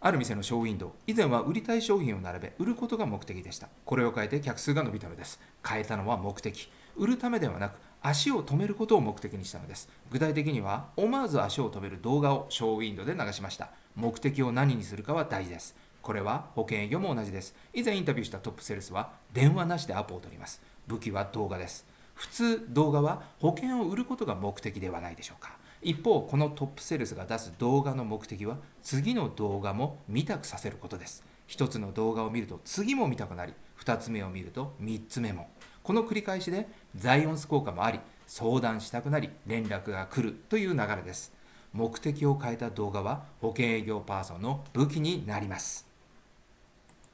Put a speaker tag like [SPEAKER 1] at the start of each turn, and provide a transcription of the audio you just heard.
[SPEAKER 1] ある店のショーウィンドウ。以前は売りたい商品を並べ売ることが目的でした。これを変えて客数が伸びたのです。変えたのは目的。売るためではなく足を止めることを目的にしたのです。具体的には思わず足を止める動画をショーウィンドウで流しました。目的を何にするかは大事です。これは保険営業も同じです。以前インタビューしたトップセールスは電話なしでアポを取ります。武器は動画です。普通動画は保険を売ることが目的ではないでしょうか。一方このトップセールスが出す動画の目的は次の動画も見たくさせることです。一つの動画を見ると次も見たくなり二つ目を見ると三つ目も。この繰り返しでザイオンス効果もあり相談したくなり連絡が来るという流れです。目的を変えた動画は保険営業パーソンの武器になります。